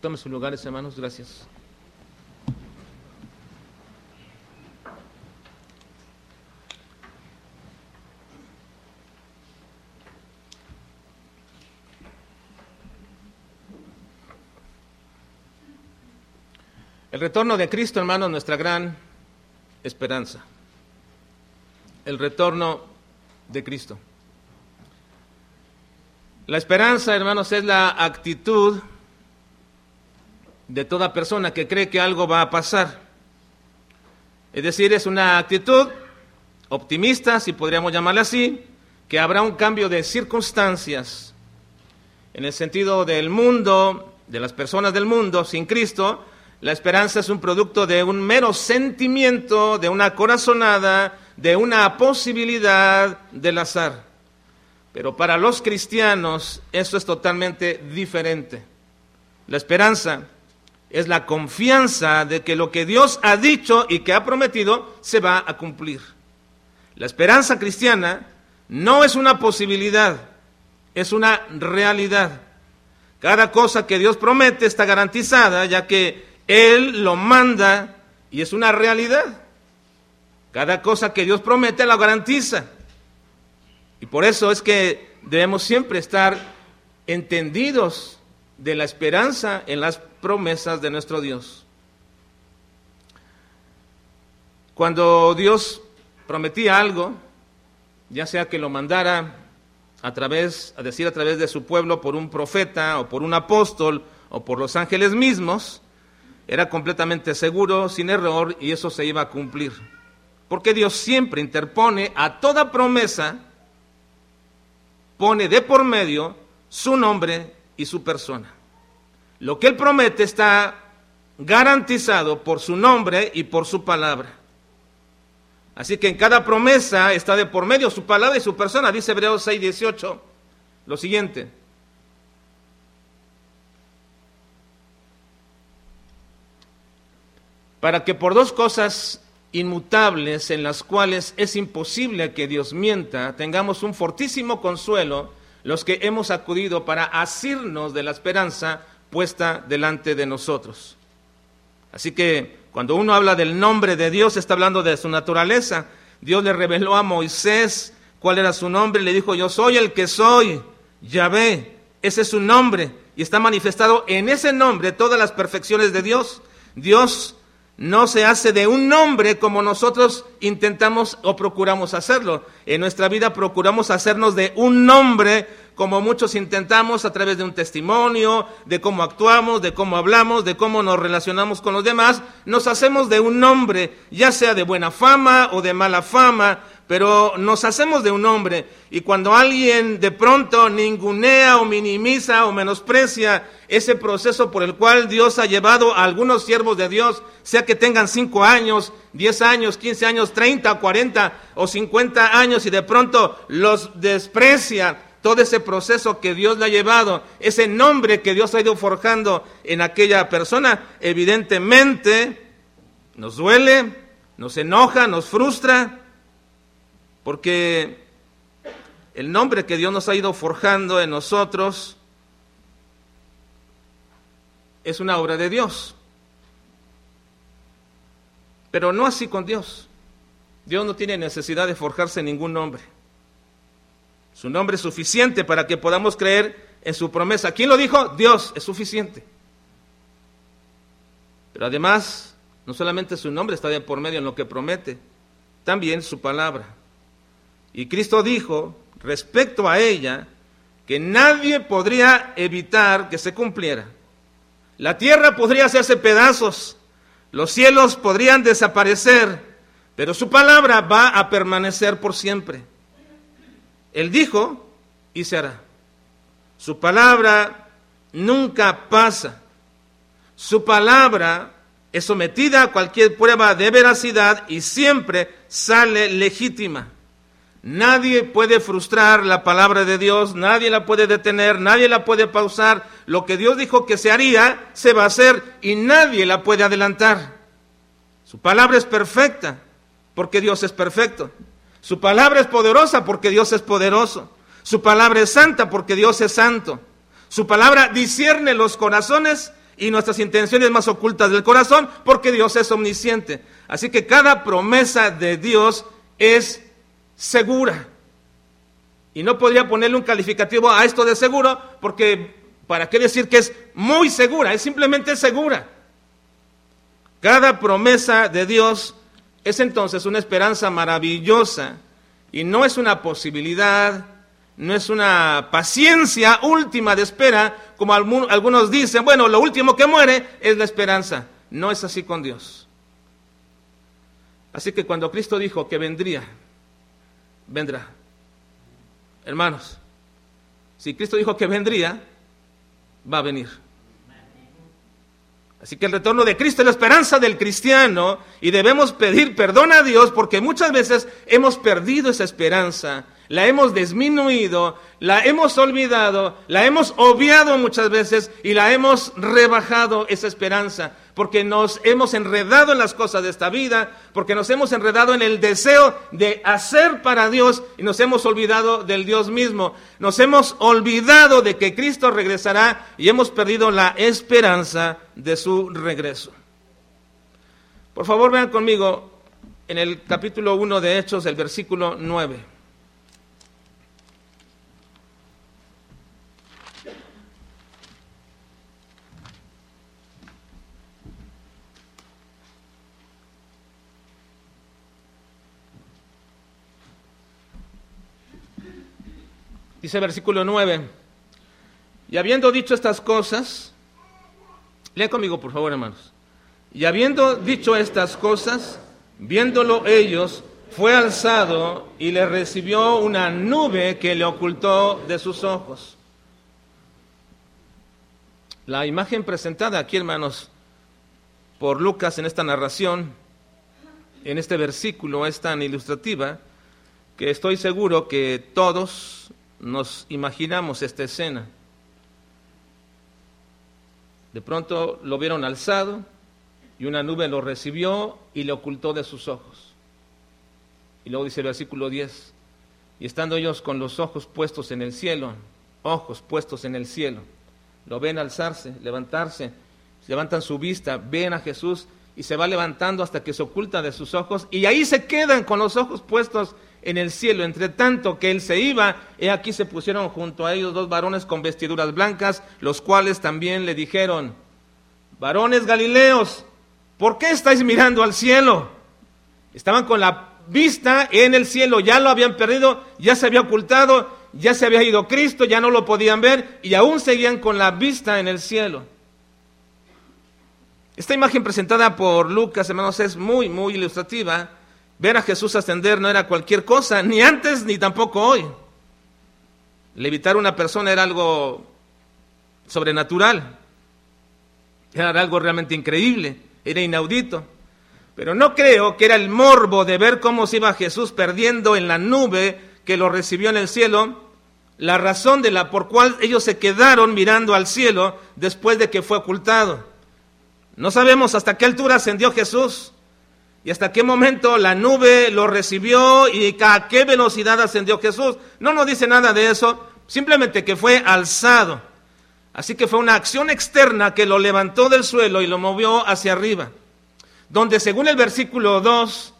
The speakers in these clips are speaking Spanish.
Tome sus lugares, hermanos, gracias. El retorno de Cristo, hermano, es nuestra gran esperanza. El retorno de Cristo. La esperanza, hermanos, es la actitud de toda persona que cree que algo va a pasar. Es decir, es una actitud optimista, si podríamos llamarla así, que habrá un cambio de circunstancias en el sentido del mundo, de las personas del mundo sin Cristo, la esperanza es un producto de un mero sentimiento, de una corazonada, de una posibilidad del azar. Pero para los cristianos eso es totalmente diferente. La esperanza es la confianza de que lo que Dios ha dicho y que ha prometido se va a cumplir. La esperanza cristiana no es una posibilidad, es una realidad. Cada cosa que Dios promete está garantizada, ya que él lo manda y es una realidad. Cada cosa que Dios promete la garantiza. Y por eso es que debemos siempre estar entendidos de la esperanza en las promesas de nuestro Dios. Cuando Dios prometía algo, ya sea que lo mandara a través, a decir a través de su pueblo por un profeta o por un apóstol o por los ángeles mismos, era completamente seguro, sin error, y eso se iba a cumplir. Porque Dios siempre interpone a toda promesa, pone de por medio su nombre y su persona. Lo que Él promete está garantizado por su nombre y por su palabra. Así que en cada promesa está de por medio su palabra y su persona, dice Hebreos 6, 18, lo siguiente. para que por dos cosas inmutables en las cuales es imposible que Dios mienta, tengamos un fortísimo consuelo los que hemos acudido para asirnos de la esperanza puesta delante de nosotros. Así que cuando uno habla del nombre de Dios, está hablando de su naturaleza. Dios le reveló a Moisés cuál era su nombre, le dijo, yo soy el que soy, Yahvé, ese es su nombre, y está manifestado en ese nombre todas las perfecciones de Dios. Dios no se hace de un nombre como nosotros intentamos o procuramos hacerlo. En nuestra vida procuramos hacernos de un nombre como muchos intentamos a través de un testimonio, de cómo actuamos, de cómo hablamos, de cómo nos relacionamos con los demás. Nos hacemos de un nombre, ya sea de buena fama o de mala fama, pero nos hacemos de un hombre y cuando alguien de pronto ningunea o minimiza o menosprecia ese proceso por el cual Dios ha llevado a algunos siervos de Dios, sea que tengan cinco años, diez años, quince años, treinta, cuarenta o cincuenta años y de pronto los desprecia, todo ese proceso que Dios le ha llevado, ese nombre que Dios ha ido forjando en aquella persona, evidentemente nos duele, nos enoja, nos frustra, porque el nombre que Dios nos ha ido forjando en nosotros es una obra de Dios. Pero no así con Dios. Dios no tiene necesidad de forjarse ningún nombre. Su nombre es suficiente para que podamos creer en su promesa. ¿Quién lo dijo? Dios es suficiente. Pero además, no solamente su nombre está de por medio en lo que promete, también su palabra. Y Cristo dijo respecto a ella que nadie podría evitar que se cumpliera. La tierra podría hacerse pedazos, los cielos podrían desaparecer, pero su palabra va a permanecer por siempre. Él dijo y se hará. Su palabra nunca pasa. Su palabra es sometida a cualquier prueba de veracidad y siempre sale legítima. Nadie puede frustrar la palabra de Dios, nadie la puede detener, nadie la puede pausar. Lo que Dios dijo que se haría, se va a hacer y nadie la puede adelantar. Su palabra es perfecta porque Dios es perfecto. Su palabra es poderosa porque Dios es poderoso. Su palabra es santa porque Dios es santo. Su palabra discierne los corazones y nuestras intenciones más ocultas del corazón, porque Dios es omnisciente. Así que cada promesa de Dios es segura. Y no podría ponerle un calificativo a esto de seguro, porque ¿para qué decir que es muy segura? Es simplemente segura. Cada promesa de Dios es entonces una esperanza maravillosa y no es una posibilidad, no es una paciencia última de espera, como algunos dicen, bueno, lo último que muere es la esperanza. No es así con Dios. Así que cuando Cristo dijo que vendría, vendrá. Hermanos, si Cristo dijo que vendría, va a venir. Así que el retorno de Cristo es la esperanza del cristiano y debemos pedir perdón a Dios porque muchas veces hemos perdido esa esperanza la hemos disminuido, la hemos olvidado, la hemos obviado muchas veces y la hemos rebajado esa esperanza, porque nos hemos enredado en las cosas de esta vida, porque nos hemos enredado en el deseo de hacer para Dios y nos hemos olvidado del Dios mismo, nos hemos olvidado de que Cristo regresará y hemos perdido la esperanza de su regreso. Por favor, vean conmigo en el capítulo 1 de Hechos, el versículo 9. Dice versículo 9. Y habiendo dicho estas cosas, lea conmigo por favor hermanos. Y habiendo dicho estas cosas, viéndolo ellos, fue alzado y le recibió una nube que le ocultó de sus ojos. La imagen presentada aquí, hermanos, por Lucas en esta narración, en este versículo, es tan ilustrativa que estoy seguro que todos nos imaginamos esta escena. De pronto lo vieron alzado y una nube lo recibió y le ocultó de sus ojos. Y luego dice el versículo 10, y estando ellos con los ojos puestos en el cielo, ojos puestos en el cielo, lo ven alzarse, levantarse, levantan su vista, ven a Jesús y se va levantando hasta que se oculta de sus ojos y ahí se quedan con los ojos puestos en el cielo. Entre tanto que él se iba, he aquí se pusieron junto a ellos dos varones con vestiduras blancas, los cuales también le dijeron, varones galileos, ¿por qué estáis mirando al cielo? Estaban con la vista en el cielo, ya lo habían perdido, ya se había ocultado, ya se había ido Cristo, ya no lo podían ver y aún seguían con la vista en el cielo. Esta imagen presentada por Lucas, hermanos, es muy, muy ilustrativa Ver a Jesús ascender no era cualquier cosa, ni antes ni tampoco hoy. Levitar una persona era algo sobrenatural, era algo realmente increíble, era inaudito. Pero no creo que era el morbo de ver cómo se iba Jesús perdiendo en la nube que lo recibió en el cielo, la razón de la por cual ellos se quedaron mirando al cielo después de que fue ocultado. No sabemos hasta qué altura ascendió Jesús. ¿Y hasta qué momento la nube lo recibió y a qué velocidad ascendió Jesús? No nos dice nada de eso, simplemente que fue alzado. Así que fue una acción externa que lo levantó del suelo y lo movió hacia arriba. Donde según el versículo 2,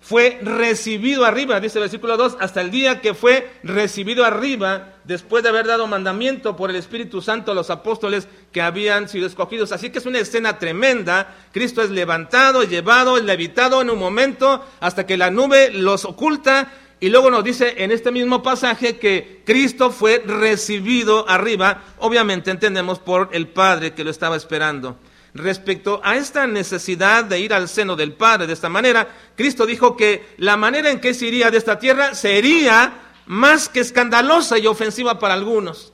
fue recibido arriba, dice el versículo 2, hasta el día que fue recibido arriba, después de haber dado mandamiento por el Espíritu Santo a los apóstoles que habían sido escogidos. Así que es una escena tremenda. Cristo es levantado, llevado, levitado en un momento hasta que la nube los oculta. Y luego nos dice en este mismo pasaje que Cristo fue recibido arriba, obviamente entendemos por el Padre que lo estaba esperando respecto a esta necesidad de ir al seno del Padre de esta manera, Cristo dijo que la manera en que se iría de esta tierra sería más que escandalosa y ofensiva para algunos.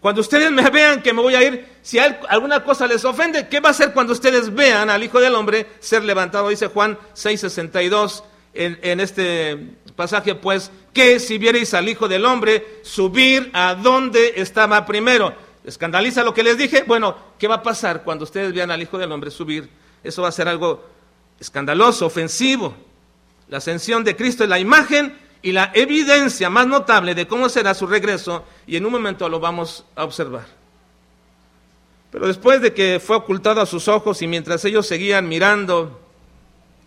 Cuando ustedes me vean que me voy a ir, si alguna cosa les ofende, ¿qué va a hacer cuando ustedes vean al Hijo del Hombre ser levantado? Dice Juan 6:62 en, en este pasaje, pues, que si vierais al Hijo del Hombre subir a donde estaba primero escandaliza lo que les dije, bueno, ¿qué va a pasar cuando ustedes vean al Hijo del Hombre subir? Eso va a ser algo escandaloso, ofensivo. La ascensión de Cristo es la imagen y la evidencia más notable de cómo será su regreso y en un momento lo vamos a observar. Pero después de que fue ocultado a sus ojos y mientras ellos seguían mirando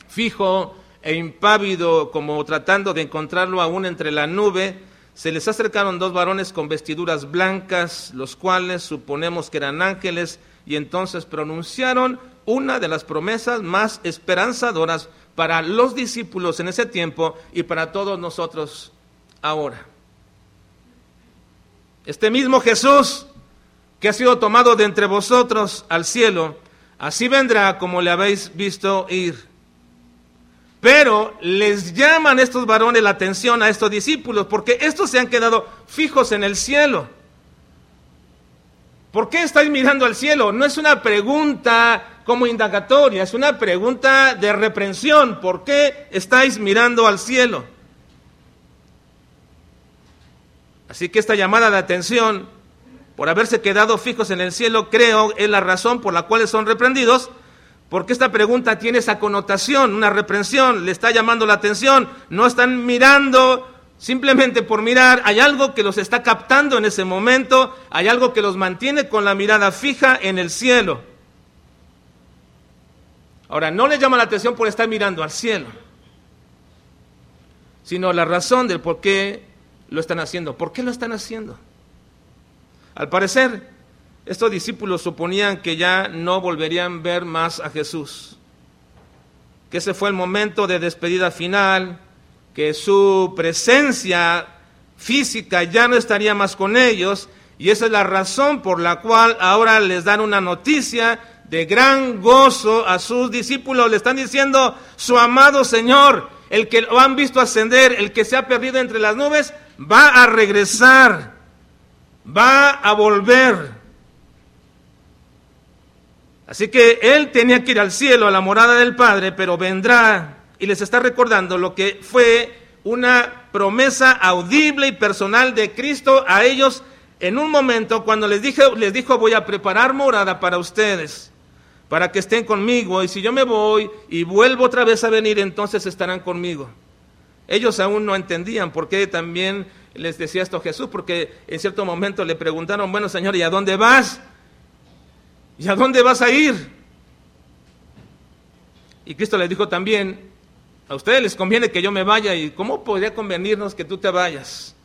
fijo e impávido como tratando de encontrarlo aún entre la nube, se les acercaron dos varones con vestiduras blancas, los cuales suponemos que eran ángeles, y entonces pronunciaron una de las promesas más esperanzadoras para los discípulos en ese tiempo y para todos nosotros ahora. Este mismo Jesús que ha sido tomado de entre vosotros al cielo, así vendrá como le habéis visto ir. Pero les llaman estos varones la atención a estos discípulos, porque estos se han quedado fijos en el cielo. ¿Por qué estáis mirando al cielo? No es una pregunta como indagatoria, es una pregunta de reprensión. ¿Por qué estáis mirando al cielo? Así que esta llamada de atención por haberse quedado fijos en el cielo, creo es la razón por la cual son reprendidos, porque esta pregunta tiene esa connotación, una reprensión, le está llamando la atención, no están mirando simplemente por mirar, hay algo que los está captando en ese momento, hay algo que los mantiene con la mirada fija en el cielo. Ahora, no les llama la atención por estar mirando al cielo, sino la razón del por qué lo están haciendo. ¿Por qué lo están haciendo? Al parecer, estos discípulos suponían que ya no volverían a ver más a Jesús, que ese fue el momento de despedida final, que su presencia física ya no estaría más con ellos, y esa es la razón por la cual ahora les dan una noticia de gran gozo a sus discípulos. Le están diciendo, su amado Señor, el que lo han visto ascender, el que se ha perdido entre las nubes, va a regresar va a volver. Así que él tenía que ir al cielo, a la morada del Padre, pero vendrá y les está recordando lo que fue una promesa audible y personal de Cristo a ellos en un momento cuando les, dije, les dijo voy a preparar morada para ustedes, para que estén conmigo, y si yo me voy y vuelvo otra vez a venir, entonces estarán conmigo. Ellos aún no entendían por qué también les decía esto Jesús, porque en cierto momento le preguntaron, bueno Señor, ¿y a dónde vas? ¿Y a dónde vas a ir? Y Cristo les dijo también, a ustedes les conviene que yo me vaya, ¿y cómo podría convenirnos que tú te vayas?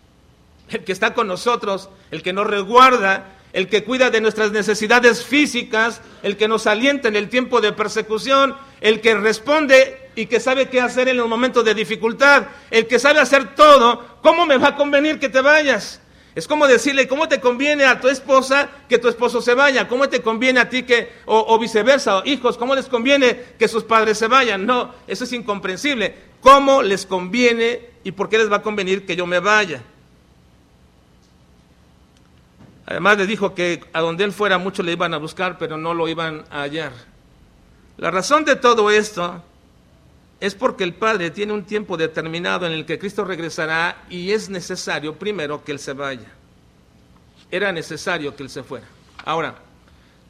El que está con nosotros, el que nos reguarda, el que cuida de nuestras necesidades físicas, el que nos alienta en el tiempo de persecución, el que responde y que sabe qué hacer en los momentos de dificultad, el que sabe hacer todo, ¿cómo me va a convenir que te vayas? Es como decirle, ¿cómo te conviene a tu esposa que tu esposo se vaya? ¿Cómo te conviene a ti que, o, o viceversa, hijos, cómo les conviene que sus padres se vayan? No, eso es incomprensible. ¿Cómo les conviene y por qué les va a convenir que yo me vaya? Además le dijo que a donde él fuera muchos le iban a buscar, pero no lo iban a hallar. La razón de todo esto es porque el Padre tiene un tiempo determinado en el que Cristo regresará y es necesario primero que Él se vaya. Era necesario que Él se fuera. Ahora,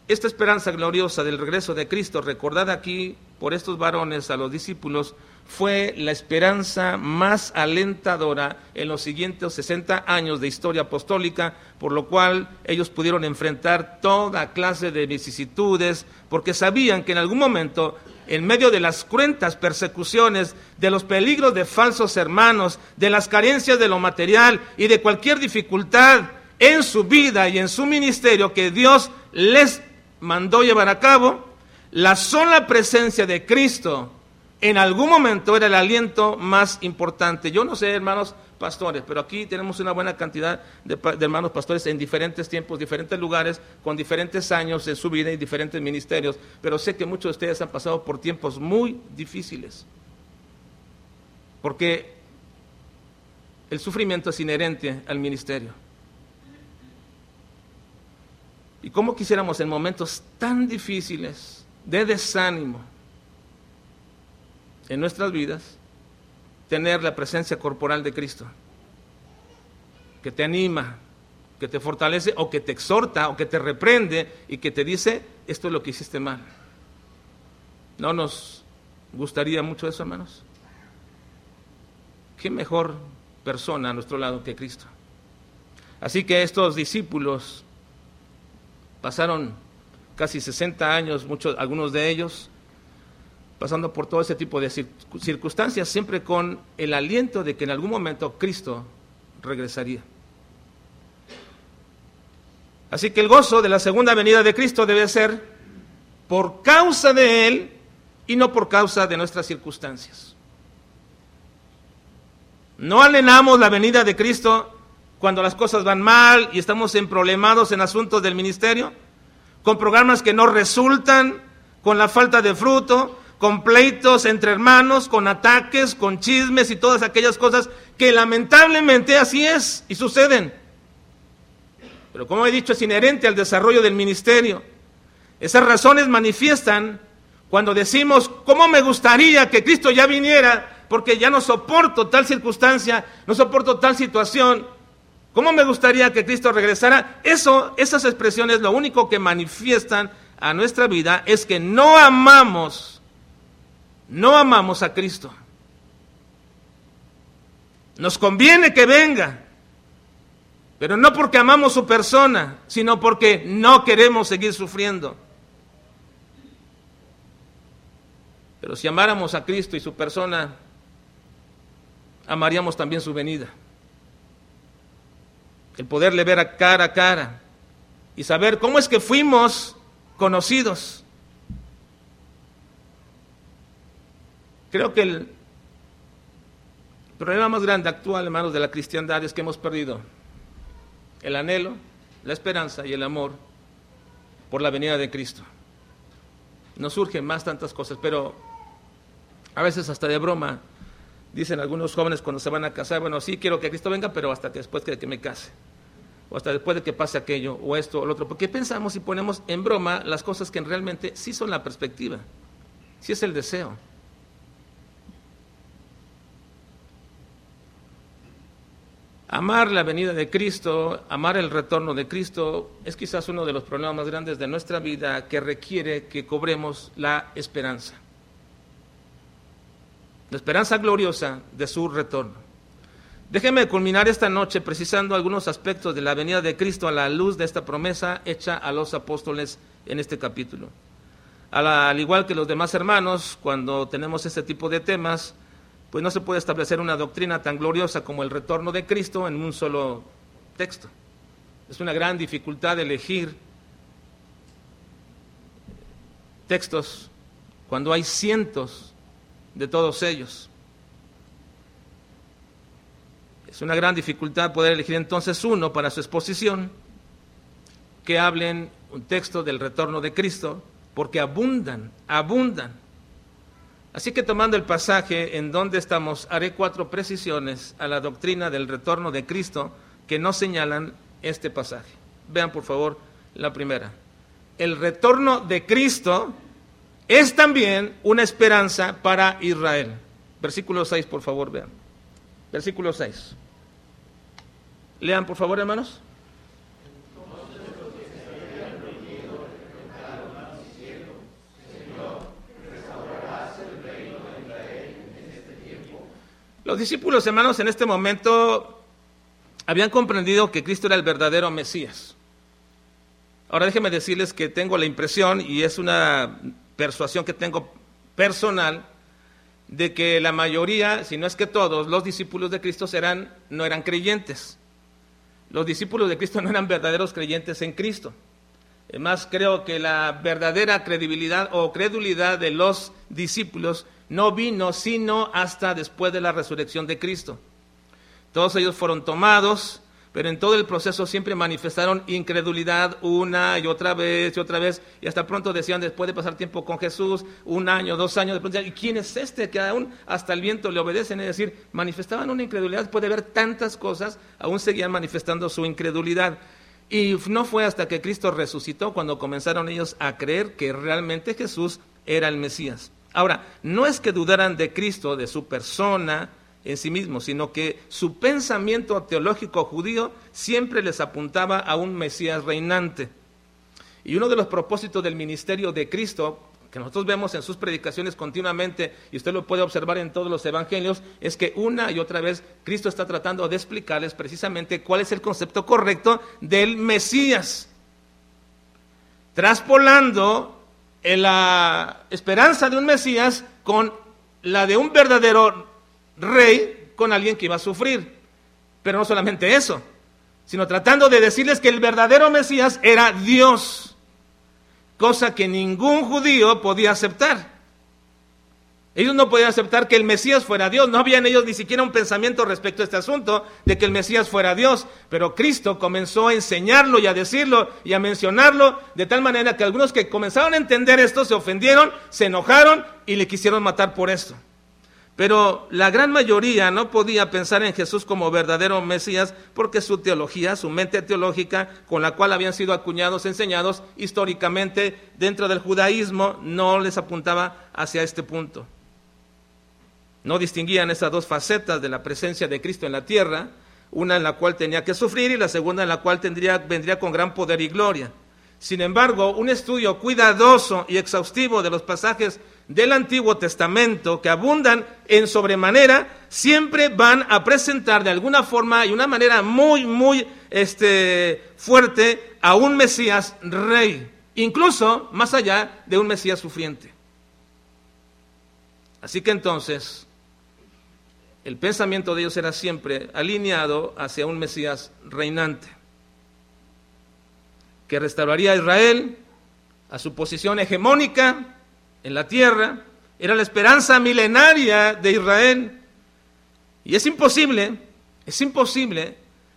esta esperanza gloriosa del regreso de Cristo, recordada aquí por estos varones a los discípulos, fue la esperanza más alentadora en los siguientes 60 años de historia apostólica, por lo cual ellos pudieron enfrentar toda clase de vicisitudes, porque sabían que en algún momento, en medio de las cruentas persecuciones, de los peligros de falsos hermanos, de las carencias de lo material y de cualquier dificultad en su vida y en su ministerio que Dios les mandó llevar a cabo, la sola presencia de Cristo en algún momento era el aliento más importante. Yo no sé, hermanos pastores, pero aquí tenemos una buena cantidad de, hermanos pastores en diferentes tiempos, diferentes lugares, con diferentes años en su vida y diferentes ministerios, pero sé que muchos de ustedes han pasado por tiempos muy difíciles, porque el sufrimiento es inherente al ministerio. Y cómo quisiéramos en momentos tan difíciles, de desánimo, en nuestras vidas tener la presencia corporal de Cristo, que te anima, que te fortalece o que te exhorta o que te reprende y que te dice, esto es lo que hiciste mal. ¿No nos gustaría mucho eso, hermanos? ¿Qué mejor persona a nuestro lado que Cristo? Así que estos discípulos pasaron casi 60 años, muchos, algunos de ellos, pasando por todo ese tipo de circunstancias, siempre con el aliento de que en algún momento Cristo regresaría. Así que el gozo de la segunda venida de Cristo debe ser por causa de Él y no por causa de nuestras circunstancias. No alenamos la venida de Cristo cuando las cosas van mal y estamos en problemados en asuntos del ministerio, con programas que no resultan, con la falta de fruto, con pleitos entre hermanos, con ataques, con chismes y todas aquellas cosas que lamentablemente así es y suceden. Pero como he dicho, es inherente al desarrollo del ministerio. Esas razones manifiestan cuando decimos, ¿cómo me gustaría que Cristo ya viniera? Porque ya no soporto tal circunstancia, no soporto tal situación. ¿Cómo me gustaría que Cristo regresara? Eso, esas expresiones lo único que manifiestan a nuestra vida es que no amamos, no amamos a Cristo. Nos conviene que venga, pero no porque amamos su persona, sino porque no queremos seguir sufriendo. Pero si amáramos a Cristo y su persona, amaríamos también su venida. El poderle ver a cara a cara y saber cómo es que fuimos conocidos. Creo que el problema más grande actual, hermanos, de la cristiandad es que hemos perdido el anhelo, la esperanza y el amor por la venida de Cristo. Nos surgen más tantas cosas, pero a veces hasta de broma dicen algunos jóvenes cuando se van a casar, bueno, sí quiero que Cristo venga, pero hasta después de que me case, o hasta después de que pase aquello, o esto, o lo otro, porque pensamos y ponemos en broma las cosas que realmente sí son la perspectiva, sí es el deseo. Amar la venida de Cristo, amar el retorno de Cristo, es quizás uno de los problemas más grandes de nuestra vida que requiere que cobremos la esperanza. La esperanza gloriosa de su retorno. Déjeme culminar esta noche precisando algunos aspectos de la venida de Cristo a la luz de esta promesa hecha a los apóstoles en este capítulo. Al igual que los demás hermanos, cuando tenemos este tipo de temas, pues no se puede establecer una doctrina tan gloriosa como el retorno de Cristo en un solo texto. Es una gran dificultad elegir textos cuando hay cientos de todos ellos. Es una gran dificultad poder elegir entonces uno para su exposición que hablen un texto del retorno de Cristo, porque abundan, abundan Así que tomando el pasaje en donde estamos, haré cuatro precisiones a la doctrina del retorno de Cristo que no señalan este pasaje. Vean por favor la primera. El retorno de Cristo es también una esperanza para Israel. Versículo 6, por favor, vean. Versículo 6. Lean, por favor, hermanos. Los discípulos, hermanos, en este momento habían comprendido que Cristo era el verdadero Mesías. Ahora déjenme decirles que tengo la impresión, y es una persuasión que tengo personal, de que la mayoría, si no es que todos, los discípulos de Cristo no eran creyentes. Los discípulos de Cristo no eran verdaderos creyentes en Cristo. Además, creo que la verdadera credibilidad o credulidad de los discípulos no vino sino hasta después de la resurrección de Cristo. Todos ellos fueron tomados, pero en todo el proceso siempre manifestaron incredulidad una y otra vez y otra vez, y hasta pronto decían, después de pasar tiempo con Jesús, un año, dos años, de pronto, ¿y quién es este que aún hasta el viento le obedecen? Es decir, manifestaban una incredulidad, después de ver tantas cosas, aún seguían manifestando su incredulidad. Y no fue hasta que Cristo resucitó cuando comenzaron ellos a creer que realmente Jesús era el Mesías. Ahora, no es que dudaran de Cristo, de su persona en sí mismo, sino que su pensamiento teológico judío siempre les apuntaba a un Mesías reinante. Y uno de los propósitos del ministerio de Cristo, que nosotros vemos en sus predicaciones continuamente, y usted lo puede observar en todos los evangelios, es que una y otra vez Cristo está tratando de explicarles precisamente cuál es el concepto correcto del Mesías. traspolando la esperanza de un Mesías con la de un verdadero rey con alguien que iba a sufrir. Pero no solamente eso, sino tratando de decirles que el verdadero Mesías era Dios, cosa que ningún judío podía aceptar. Ellos no podían aceptar que el Mesías fuera Dios, no habían ellos ni siquiera un pensamiento respecto a este asunto de que el Mesías fuera Dios, pero Cristo comenzó a enseñarlo y a decirlo y a mencionarlo de tal manera que algunos que comenzaron a entender esto se ofendieron, se enojaron y le quisieron matar por esto. Pero la gran mayoría no podía pensar en Jesús como verdadero Mesías porque su teología, su mente teológica con la cual habían sido acuñados, enseñados históricamente dentro del judaísmo, no les apuntaba hacia este punto. No distinguían esas dos facetas de la presencia de Cristo en la tierra, una en la cual tenía que sufrir y la segunda en la cual tendría, vendría con gran poder y gloria. Sin embargo, un estudio cuidadoso y exhaustivo de los pasajes del Antiguo Testamento que abundan en sobremanera, siempre van a presentar de alguna forma y una manera muy, muy este, fuerte a un Mesías rey, incluso más allá de un Mesías sufriente. Así que entonces, el pensamiento de ellos era siempre alineado hacia un Mesías reinante, que restauraría a Israel a su posición hegemónica en la tierra, era la esperanza milenaria de Israel. Y es imposible, es imposible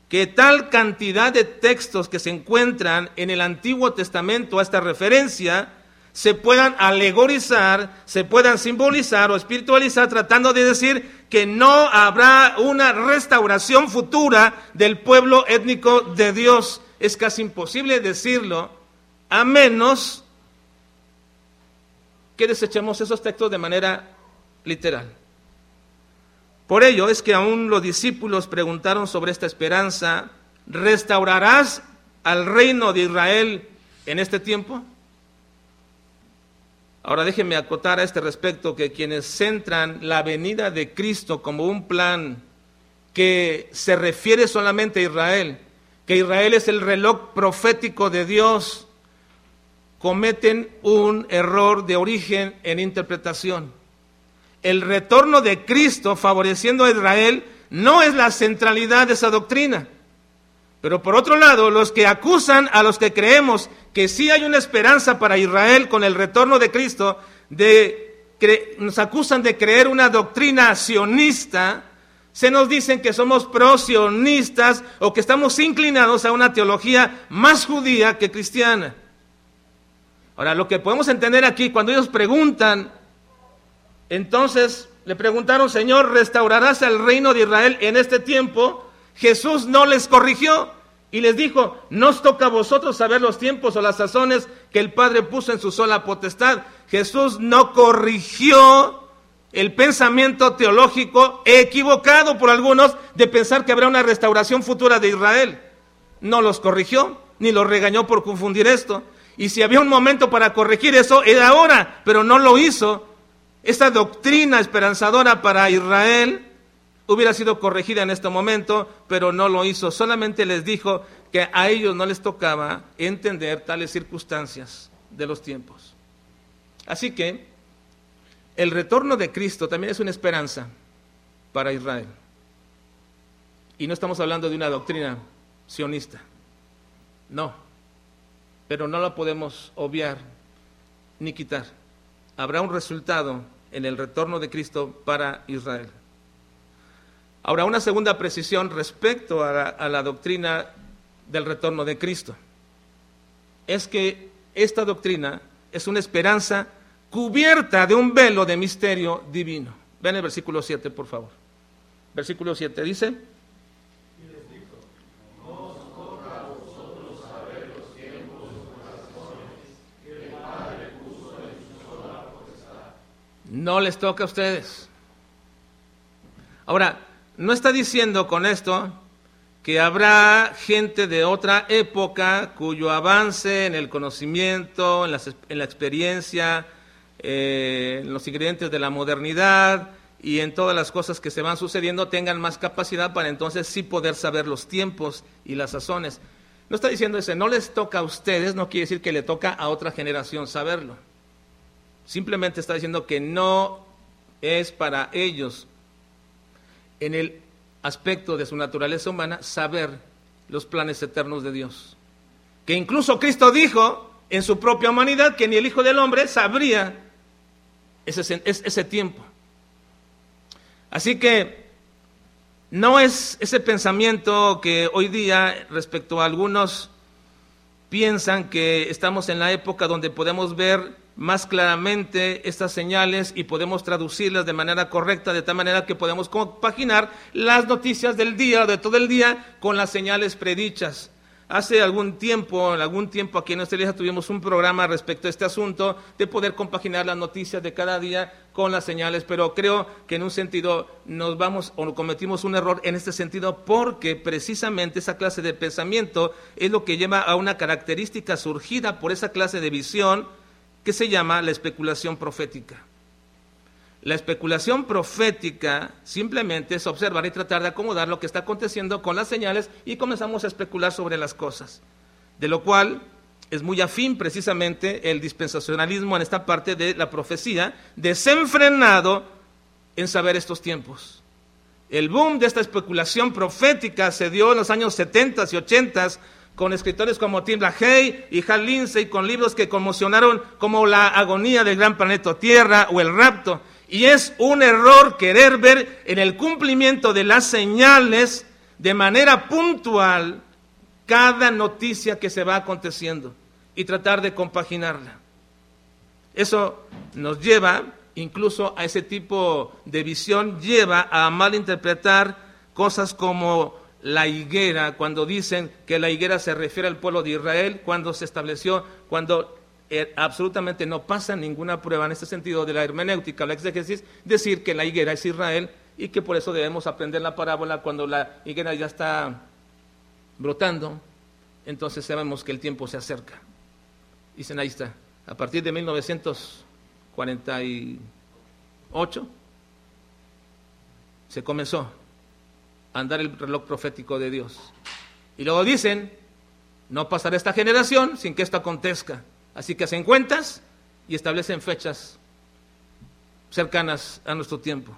que tal cantidad de textos que se encuentran en el Antiguo Testamento a esta referencia se puedan alegorizar, se puedan simbolizar o espiritualizar, tratando de decir que no habrá una restauración futura del pueblo étnico de Dios. Es casi imposible decirlo, a menos que desechemos esos textos de manera literal. Por ello es que aún los discípulos preguntaron sobre esta esperanza, ¿restaurarás al reino de Israel en este tiempo? Ahora déjenme acotar a este respecto que quienes centran la venida de Cristo como un plan que se refiere solamente a Israel, que Israel es el reloj profético de Dios, cometen un error de origen en interpretación. El retorno de Cristo favoreciendo a Israel no es la centralidad de esa doctrina. Pero por otro lado, los que acusan a los que creemos que sí hay una esperanza para Israel con el retorno de Cristo, de, nos acusan de creer una doctrina sionista, se nos dicen que somos pro-sionistas o que estamos inclinados a una teología más judía que cristiana. Ahora, lo que podemos entender aquí, cuando ellos preguntan, entonces le preguntaron, Señor, ¿restaurarás el reino de Israel en este tiempo? Jesús no les corrigió y les dijo, no toca a vosotros saber los tiempos o las sazones que el Padre puso en su sola potestad. Jesús no corrigió el pensamiento teológico equivocado por algunos de pensar que habrá una restauración futura de Israel. No los corrigió, ni los regañó por confundir esto. Y si había un momento para corregir eso, era ahora, pero no lo hizo. Esta doctrina esperanzadora para Israel hubiera sido corregida en este momento, pero no lo hizo. Solamente les dijo que a ellos no les tocaba entender tales circunstancias de los tiempos. Así que el retorno de Cristo también es una esperanza para Israel. Y no estamos hablando de una doctrina sionista. No. Pero no la podemos obviar ni quitar. Habrá un resultado en el retorno de Cristo para Israel. Ahora, una segunda precisión respecto a la, doctrina del retorno de Cristo. Es que esta doctrina es una esperanza cubierta de un velo de misterio divino. Ven el versículo 7, por favor. Versículo 7 dice, no les toca a ustedes. Ahora, no está diciendo con esto que habrá gente de otra época cuyo avance en el conocimiento, en, la experiencia, eh, los ingredientes de la modernidad y en todas las cosas que se van sucediendo tengan más capacidad para entonces sí poder saber los tiempos y las sazones. No está diciendo ese, no les toca a ustedes, no quiere decir que le toca a otra generación saberlo. Simplemente está diciendo que no es para ellos, en el aspecto de su naturaleza humana, saber los planes eternos de Dios. Que incluso Cristo dijo en su propia humanidad que ni el Hijo del Hombre sabría ese, ese tiempo. Así que no es ese pensamiento que hoy día respecto a algunos piensan que estamos en la época donde podemos ver más claramente estas señales y podemos traducirlas de manera correcta, de tal manera que podemos compaginar las noticias del día, de todo el día, con las señales predichas. Hace algún tiempo, en algún tiempo aquí en nuestra iglesia tuvimos un programa respecto a este asunto de poder compaginar las noticias de cada día con las señales, pero creo que en un sentido nos vamos o cometimos un error en este sentido porque precisamente esa clase de pensamiento es lo que lleva a una característica surgida por esa clase de visión que se llama la especulación profética. La especulación profética simplemente es observar y tratar de acomodar lo que está aconteciendo con las señales y comenzamos a especular sobre las cosas. De lo cual es muy afín precisamente el dispensacionalismo en esta parte de la profecía, desenfrenado en saber estos tiempos. El boom de esta especulación profética se dio en los años 70 y 80 con escritores como Tim LaHaye y Hal Lindsey, con libros que conmocionaron como La agonía del gran planeta Tierra o El rapto. Y es un error querer ver en el cumplimiento de las señales de manera puntual cada noticia que se va aconteciendo y tratar de compaginarla. Eso nos lleva incluso a ese tipo de visión, lleva a malinterpretar cosas como la higuera, cuando dicen que la higuera se refiere al pueblo de Israel, cuando se estableció, cuando eh, absolutamente no pasa ninguna prueba en este sentido de la hermenéutica, la exégesis, decir que la higuera es Israel y que por eso debemos aprender la parábola cuando la higuera ya está brotando, entonces sabemos que el tiempo se acerca. Dicen ahí está, a partir de 1948 se comenzó a andar el reloj profético de Dios. Y luego dicen, no pasará esta generación sin que esto acontezca. Así que hacen cuentas y establecen fechas cercanas a nuestro tiempo.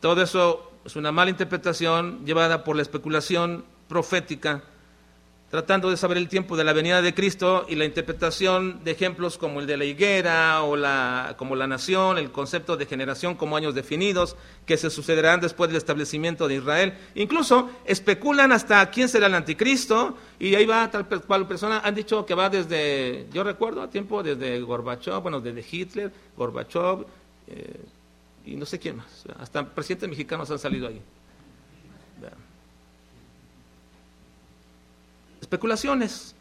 Todo eso es una mala interpretación llevada por la especulación profética tratando de saber el tiempo de la venida de Cristo y la interpretación de ejemplos como el de la higuera o la, como la nación, el concepto de generación como años definidos que se sucederán después del establecimiento de Israel. Incluso especulan hasta quién será el anticristo y ahí va tal cual persona, han dicho que va desde, yo recuerdo a tiempo, desde Gorbachev, bueno, desde Hitler, Gorbachev eh, y no sé quién más, hasta presidentes mexicanos han salido ahí. Especulaciones.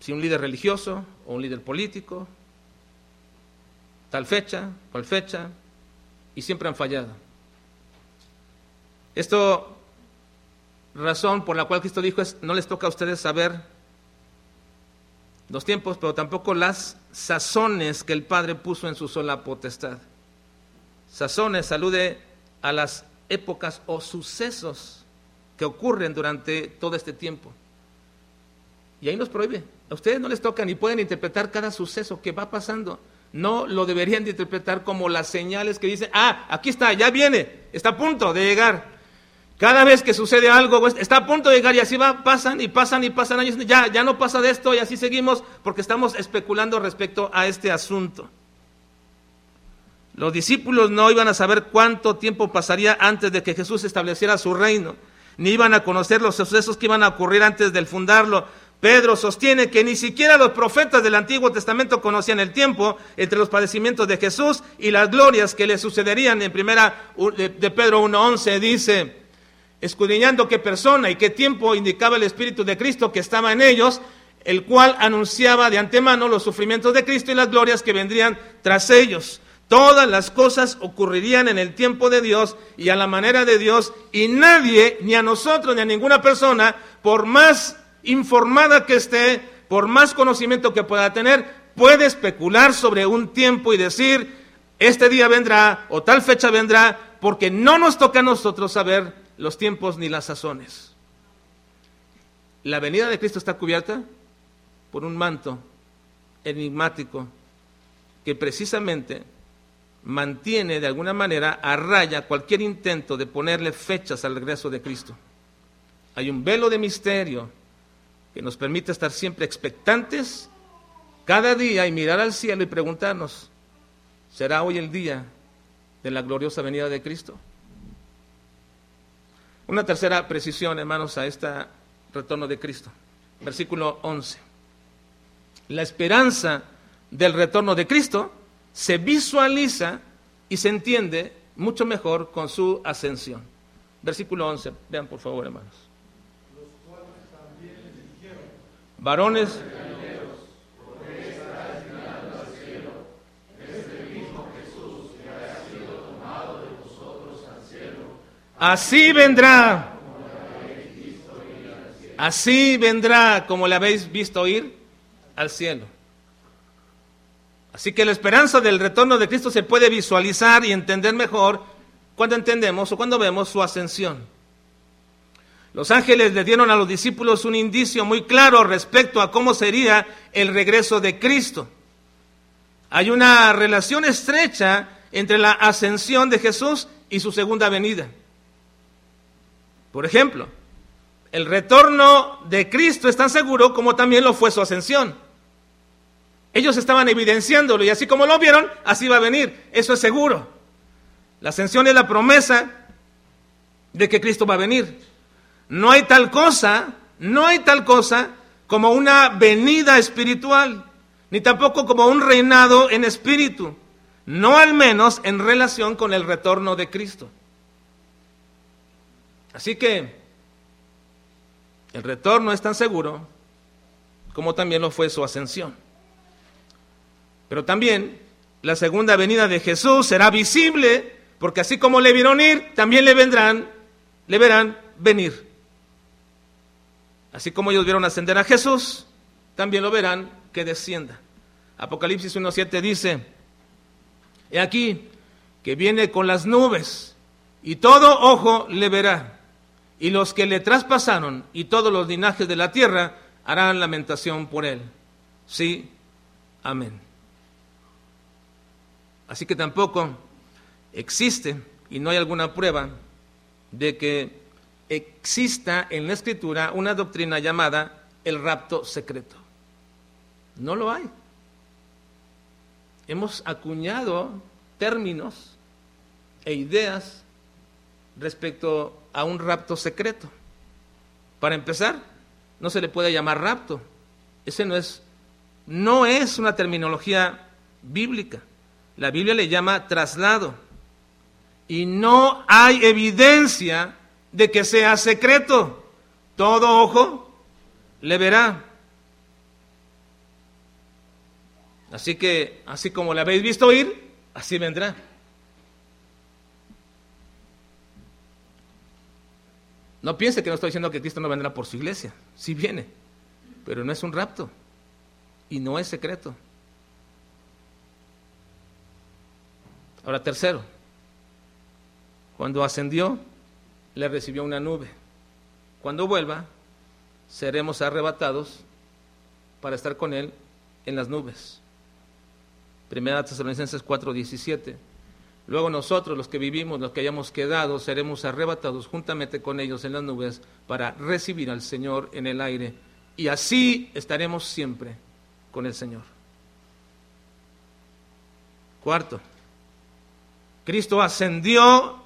Si un líder religioso o un líder político, tal fecha, cual fecha, y siempre han fallado. Esto, razón por la cual Cristo dijo es, no les toca a ustedes saber los tiempos, pero tampoco las sazones que el Padre puso en su sola potestad. Sazones alude a las épocas o sucesos que ocurren durante todo este tiempo. Y ahí nos prohíbe. A ustedes no les toca ni pueden interpretar cada suceso que va pasando. No lo deberían de interpretar como las señales que dicen, ah, aquí está, ya viene, está a punto de llegar. Cada vez que sucede algo, pues, está a punto de llegar y así va, pasan y pasan y pasan años, ya, ya no pasa de esto y así seguimos porque estamos especulando respecto a este asunto. Los discípulos no iban a saber cuánto tiempo pasaría antes de que Jesús estableciera su reino, ni iban a conocer los sucesos que iban a ocurrir antes del fundarlo. Pedro sostiene que ni siquiera los profetas del Antiguo Testamento conocían el tiempo entre los padecimientos de Jesús y las glorias que le sucederían. En primera de Pedro 1.11 dice, escudriñando qué persona y qué tiempo indicaba el Espíritu de Cristo que estaba en ellos, el cual anunciaba de antemano los sufrimientos de Cristo y las glorias que vendrían tras ellos. Todas las cosas ocurrirían en el tiempo de Dios y a la manera de Dios y nadie, ni a nosotros ni a ninguna persona, por más informada que esté, por más conocimiento que pueda tener, puede especular sobre un tiempo y decir, este día vendrá o tal fecha vendrá, porque no nos toca a nosotros saber los tiempos ni las sazones. La venida de Cristo está cubierta por un manto enigmático que precisamente mantiene de alguna manera a raya cualquier intento de ponerle fechas al regreso de Cristo. Hay un velo de misterio que nos permite estar siempre expectantes cada día y mirar al cielo y preguntarnos, ¿será hoy el día de la gloriosa venida de Cristo? Una tercera precisión, hermanos, a este retorno de Cristo. Versículo 11. La esperanza del retorno de Cristo se visualiza y se entiende mucho mejor con su ascensión. Versículo 11, vean por favor, hermanos. Varones. Así vendrá. Así vendrá como le habéis visto ir al cielo. Así que la esperanza del retorno de Cristo se puede visualizar y entender mejor cuando entendemos o cuando vemos su ascensión. Los ángeles le dieron a los discípulos un indicio muy claro respecto a cómo sería el regreso de Cristo. Hay una relación estrecha entre la ascensión de Jesús y su segunda venida. Por ejemplo, el retorno de Cristo es tan seguro como también lo fue su ascensión. Ellos estaban evidenciándolo y así como lo vieron, así va a venir. Eso es seguro. La ascensión es la promesa de que Cristo va a venir. No hay tal cosa, no hay tal cosa como una venida espiritual, ni tampoco como un reinado en espíritu, no al menos en relación con el retorno de Cristo. Así que el retorno es tan seguro como también lo fue su ascensión. Pero también la segunda venida de Jesús será visible, porque así como le vieron ir, también le vendrán, le verán venir. Así como ellos vieron ascender a Jesús, también lo verán que descienda. Apocalipsis 1.7 dice, he aquí que viene con las nubes y todo ojo le verá, y los que le traspasaron y todos los linajes de la tierra harán lamentación por él. Sí, amén. Así que tampoco existe, y no hay alguna prueba, de que exista en la escritura una doctrina llamada el rapto secreto. No lo hay. Hemos acuñado términos e ideas respecto a un rapto secreto. Para empezar, no se le puede llamar rapto. Ese no es no es una terminología bíblica. La Biblia le llama traslado. Y no hay evidencia de que sea secreto. Todo ojo le verá. Así que, así como le habéis visto ir, así vendrá. No piense que no estoy diciendo que Cristo no vendrá por su iglesia. Sí viene, pero no es un rapto y no es secreto. Ahora, tercero, cuando ascendió, le recibió una nube. Cuando vuelva, seremos arrebatados para estar con Él en las nubes. Primera Tesalonicenses 4:17. Luego nosotros, los que vivimos, los que hayamos quedado, seremos arrebatados juntamente con ellos en las nubes para recibir al Señor en el aire. Y así estaremos siempre con el Señor. Cuarto, Cristo ascendió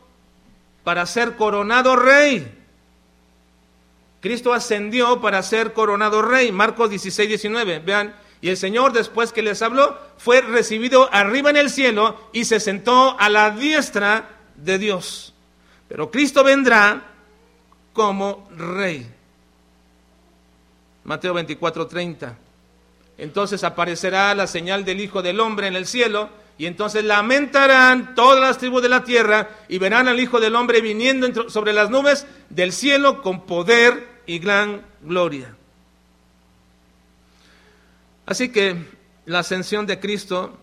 para ser coronado rey. Cristo ascendió para ser coronado rey. Marcos 16, 19. Vean, y el Señor después que les habló fue recibido arriba en el cielo y se sentó a la diestra de Dios. Pero Cristo vendrá como rey. Mateo 24, 30. Entonces aparecerá la señal del Hijo del Hombre en el cielo y entonces lamentarán todas las tribus de la tierra y verán al Hijo del Hombre viniendo sobre las nubes del cielo con poder y gran gloria. Así que la ascensión de Cristo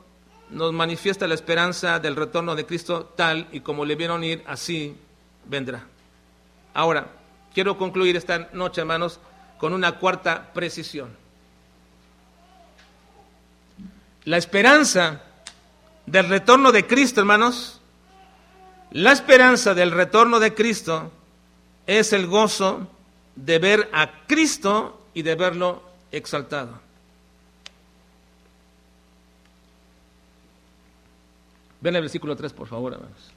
nos manifiesta la esperanza del retorno de Cristo tal y como le vieron ir, así vendrá. Ahora, quiero concluir esta noche, hermanos, con una cuarta precisión. La esperanza del retorno de Cristo, hermanos, la esperanza del retorno de Cristo es el gozo de ver a Cristo y de verlo exaltado. Ven el versículo 3, por favor, hermanos.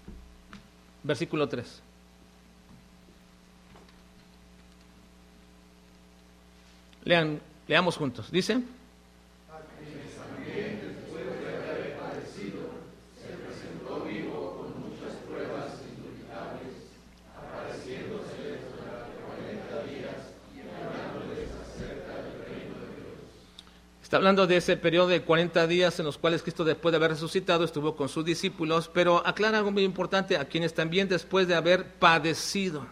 Versículo 3. Lean, leamos juntos. Dice. Está hablando de ese periodo de 40 días en los cuales Cristo, después de haber resucitado, estuvo con sus discípulos, pero aclara algo muy importante a quienes también después de haber padecido,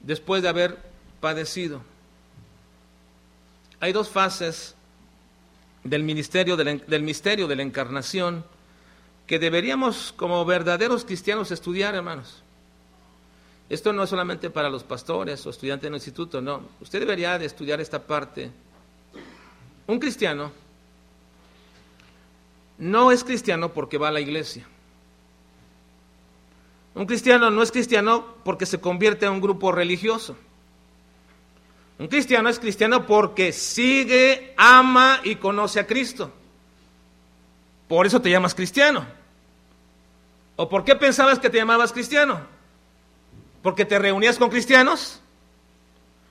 después de haber padecido. Hay dos fases del, ministerio, del misterio de la encarnación que deberíamos como verdaderos cristianos estudiar, hermanos. Esto no es solamente para los pastores o estudiantes del instituto, no. Usted debería de estudiar esta parte un cristiano no es cristiano porque va a la iglesia. Un cristiano no es cristiano porque se convierte en un grupo religioso. Un cristiano es cristiano porque sigue, ama y conoce a Cristo. Por eso te llamas cristiano. ¿O por qué pensabas que te llamabas cristiano? ¿Porque te reunías con cristianos?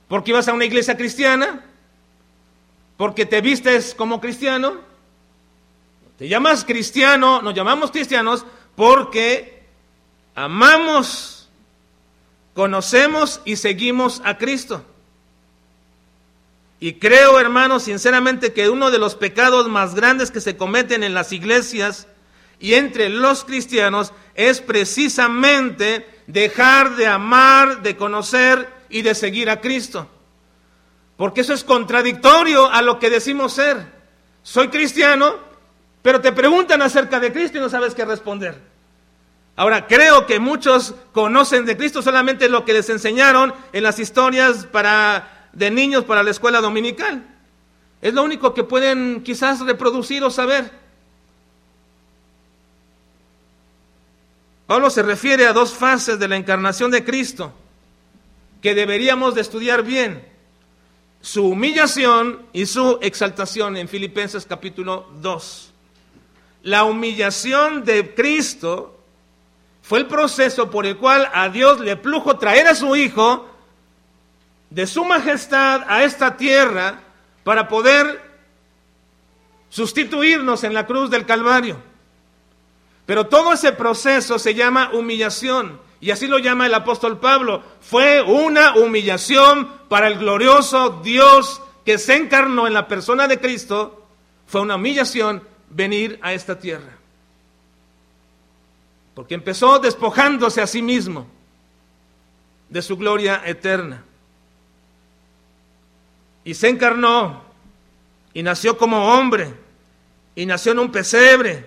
¿Porque ibas a una iglesia cristiana? Porque te vistes como cristiano. Te llamas cristiano, nos llamamos cristianos porque amamos, conocemos y seguimos a Cristo. Y creo, hermanos, sinceramente que uno de los pecados más grandes que se cometen en las iglesias y entre los cristianos es precisamente dejar de amar, de conocer y de seguir a Cristo. Porque eso es contradictorio a lo que decimos ser. Soy cristiano, pero te preguntan acerca de Cristo y no sabes qué responder. Ahora, creo que muchos conocen de Cristo solamente lo que les enseñaron en las historias para, de niños para la escuela dominical. Es lo único que pueden quizás reproducir o saber. Pablo se refiere a dos fases de la encarnación de Cristo que deberíamos de estudiar bien su humillación y su exaltación en Filipenses capítulo 2. La humillación de Cristo fue el proceso por el cual a Dios le plujo traer a su Hijo de su majestad a esta tierra para poder sustituirnos en la cruz del Calvario. Pero todo ese proceso se llama humillación. Y así lo llama el apóstol Pablo. Fue una humillación para el glorioso Dios que se encarnó en la persona de Cristo. Fue una humillación venir a esta tierra. Porque empezó despojándose a sí mismo de su gloria eterna. Y se encarnó y nació como hombre y nació en un pesebre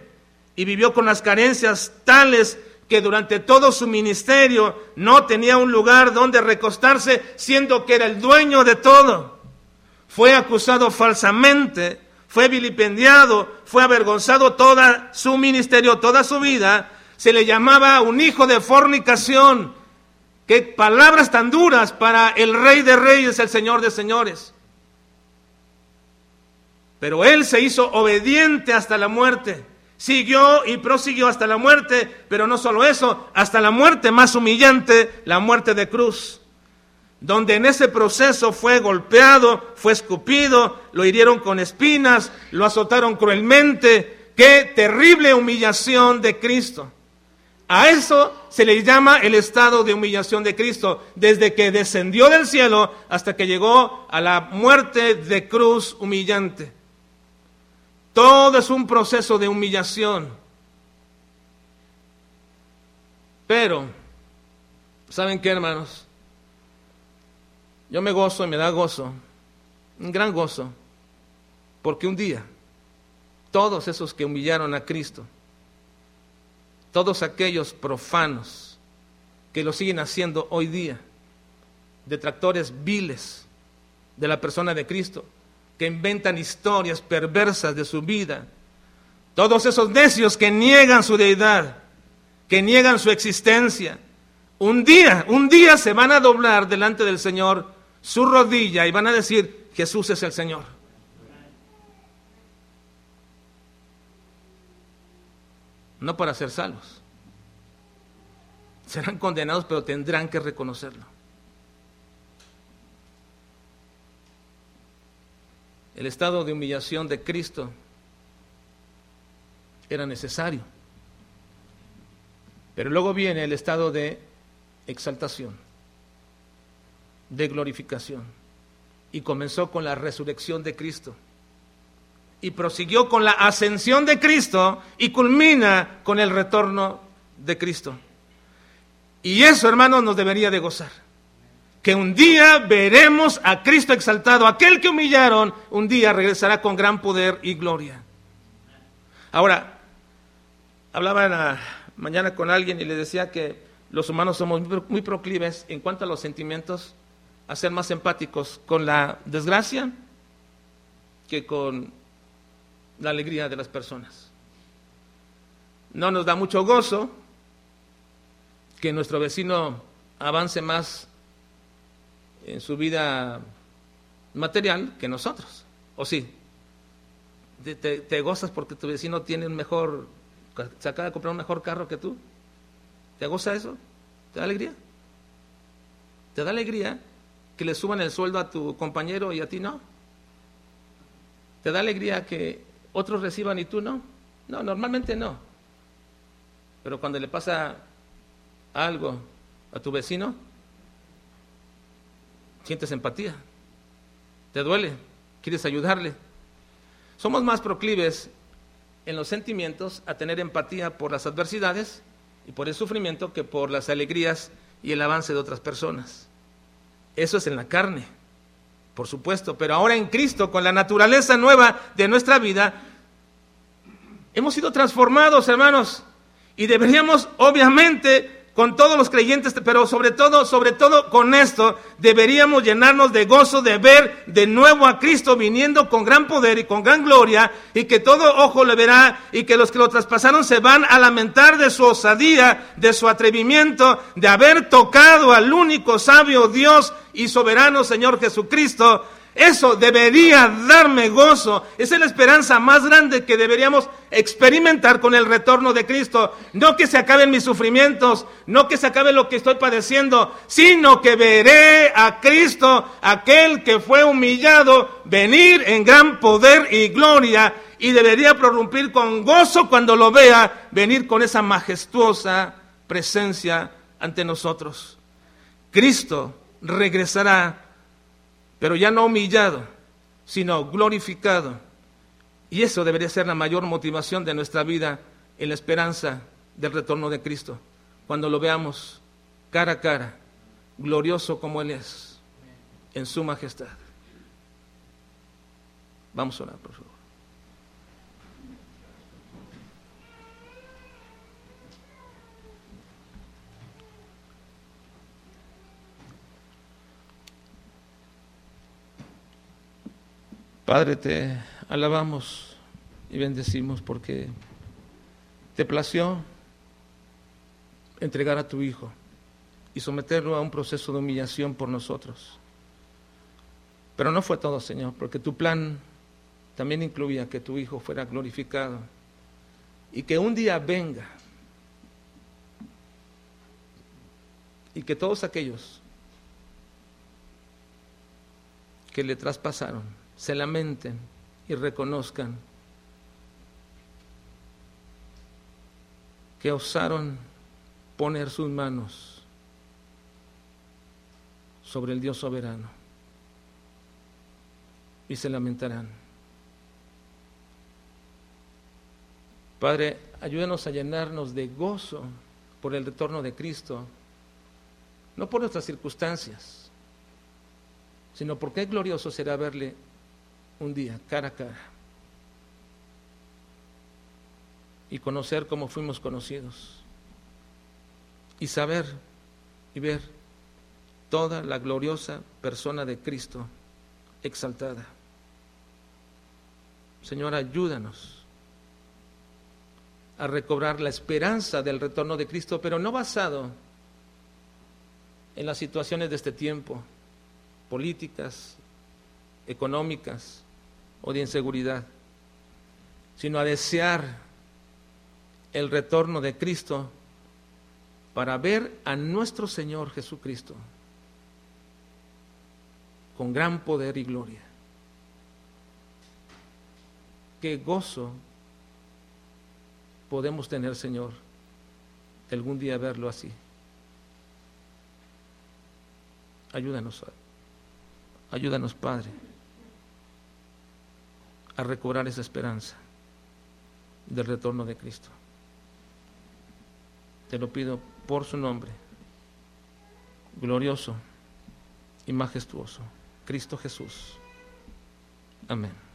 y vivió con las carencias tales que durante todo su ministerio no tenía un lugar donde recostarse, siendo que era el dueño de todo. Fue acusado falsamente, fue vilipendiado, fue avergonzado toda su ministerio, toda su vida. Se le llamaba un hijo de fornicación. Qué palabras tan duras para el rey de reyes, el señor de señores. Pero él se hizo obediente hasta la muerte Siguió y prosiguió hasta la muerte, pero no solo eso, hasta la muerte más humillante, la muerte de cruz, donde en ese proceso fue golpeado, fue escupido, lo hirieron con espinas, lo azotaron cruelmente. Qué terrible humillación de Cristo. A eso se le llama el estado de humillación de Cristo, desde que descendió del cielo hasta que llegó a la muerte de cruz humillante. Todo es un proceso de humillación. Pero, ¿saben qué, hermanos? Yo me gozo y me da gozo, un gran gozo, porque un día, todos esos que humillaron a Cristo, todos aquellos profanos que lo siguen haciendo hoy día, detractores viles de la persona de Cristo, que inventan historias perversas de su vida, todos esos necios que niegan su deidad, que niegan su existencia, un día, un día se van a doblar delante del Señor su rodilla y van a decir, Jesús es el Señor. No para ser salvos. Serán condenados, pero tendrán que reconocerlo. El estado de humillación de Cristo era necesario. Pero luego viene el estado de exaltación, de glorificación. Y comenzó con la resurrección de Cristo. Y prosiguió con la ascensión de Cristo y culmina con el retorno de Cristo. Y eso, hermanos, nos debería de gozar. Que un día veremos a Cristo exaltado. Aquel que humillaron, un día regresará con gran poder y gloria. Ahora, hablaba la mañana con alguien y le decía que los humanos somos muy proclives en cuanto a los sentimientos a ser más empáticos con la desgracia que con la alegría de las personas. No nos da mucho gozo que nuestro vecino avance más en su vida material que nosotros. ¿O sí? Te, te, gozas porque tu vecino tiene un mejor se acaba de comprar un mejor carro que tú. ¿Te goza eso? ¿Te da alegría? ¿Te da alegría que le suban el sueldo a tu compañero y a ti no? ¿Te da alegría que otros reciban y tú no? No, normalmente no. Pero cuando le pasa algo a tu vecino, sientes empatía, te duele, quieres ayudarle. Somos más proclives en los sentimientos a tener empatía por las adversidades y por el sufrimiento que por las alegrías y el avance de otras personas. Eso es en la carne, por supuesto, pero ahora en Cristo, con la naturaleza nueva de nuestra vida, hemos sido transformados, hermanos, y deberíamos, obviamente, con todos los creyentes, pero sobre todo, sobre todo con esto, deberíamos llenarnos de gozo de ver de nuevo a Cristo viniendo con gran poder y con gran gloria, y que todo ojo le verá, y que los que lo traspasaron se van a lamentar de su osadía, de su atrevimiento, de haber tocado al único sabio Dios y soberano Señor Jesucristo, eso debería darme gozo. Esa es la esperanza más grande que deberíamos experimentar con el retorno de Cristo. No que se acaben mis sufrimientos, no que se acabe lo que estoy padeciendo, sino que veré a Cristo, aquel que fue humillado, venir en gran poder y gloria. Y debería prorrumpir con gozo cuando lo vea venir con esa majestuosa presencia ante nosotros. Cristo regresará pero ya no humillado, sino glorificado. Y eso debería ser la mayor motivación de nuestra vida en la esperanza del retorno de Cristo, cuando lo veamos cara a cara, glorioso como Él es, en su majestad. Vamos a orar, por favor. Padre, te alabamos y bendecimos porque te plació entregar a tu Hijo y someterlo a un proceso de humillación por nosotros. Pero no fue todo, Señor, porque tu plan también incluía que tu Hijo fuera glorificado y que un día venga y que todos aquellos que le traspasaron se lamenten y reconozcan que osaron poner sus manos sobre el Dios soberano y se lamentarán. Padre, ayúdanos a llenarnos de gozo por el retorno de Cristo, no por nuestras circunstancias, sino porque glorioso será verle un día, cara a cara. y conocer como fuimos conocidos y saber y ver toda la gloriosa persona de Cristo exaltada. Señor, ayúdanos a recobrar la esperanza del retorno de Cristo, pero no basado en las situaciones de este tiempo, políticas, económicas o de inseguridad, sino a desear el retorno de Cristo para ver a nuestro Señor Jesucristo con gran poder y gloria. Qué gozo podemos tener, Señor, algún día verlo así. Ayúdanos, ayúdanos, Padre, a recobrar esa esperanza del retorno de Cristo. Te lo pido por su nombre, glorioso y majestuoso, Cristo Jesús. Amén.